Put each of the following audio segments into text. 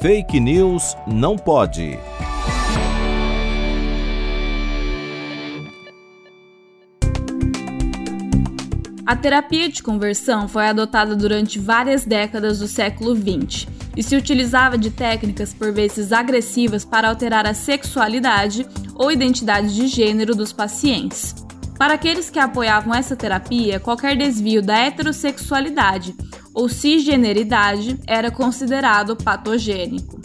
Fake News não pode. A terapia de conversão foi adotada durante várias décadas do século XX e se utilizava de técnicas por vezes agressivas para alterar a sexualidade ou identidade de gênero dos pacientes. Para aqueles que apoiavam essa terapia, qualquer desvio da heterossexualidade ou cisgeneridade era considerado patogênico.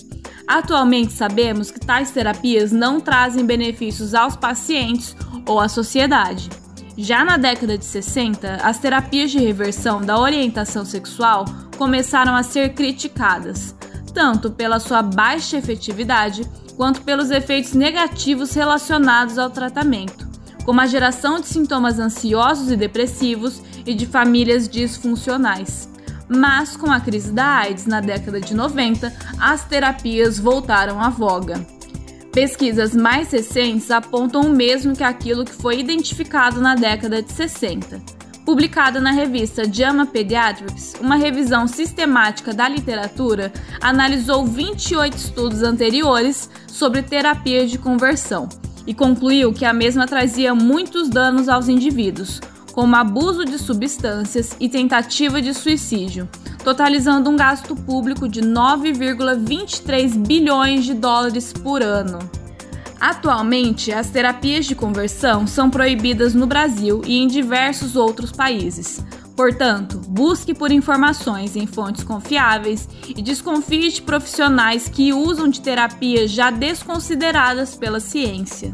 Atualmente sabemos que tais terapias não trazem benefícios aos pacientes ou à sociedade. Já na década de 60, as terapias de reversão da orientação sexual começaram a ser criticadas, tanto pela sua baixa efetividade quanto pelos efeitos negativos relacionados ao tratamento, como a geração de sintomas ansiosos e depressivos e de famílias disfuncionais. Mas com a crise da AIDS na década de 90, as terapias voltaram à voga. Pesquisas mais recentes apontam o mesmo que aquilo que foi identificado na década de 60. Publicada na revista JAMA Pediatrics, uma revisão sistemática da literatura analisou 28 estudos anteriores sobre terapia de conversão e concluiu que a mesma trazia muitos danos aos indivíduos, como abuso de substâncias e tentativa de suicídio, totalizando um gasto público de 9,23 bilhões de dólares por ano. Atualmente, as terapias de conversão são proibidas no Brasil e em diversos outros países. Portanto, busque por informações em fontes confiáveis e desconfie de profissionais que usam de terapias já desconsideradas pela ciência.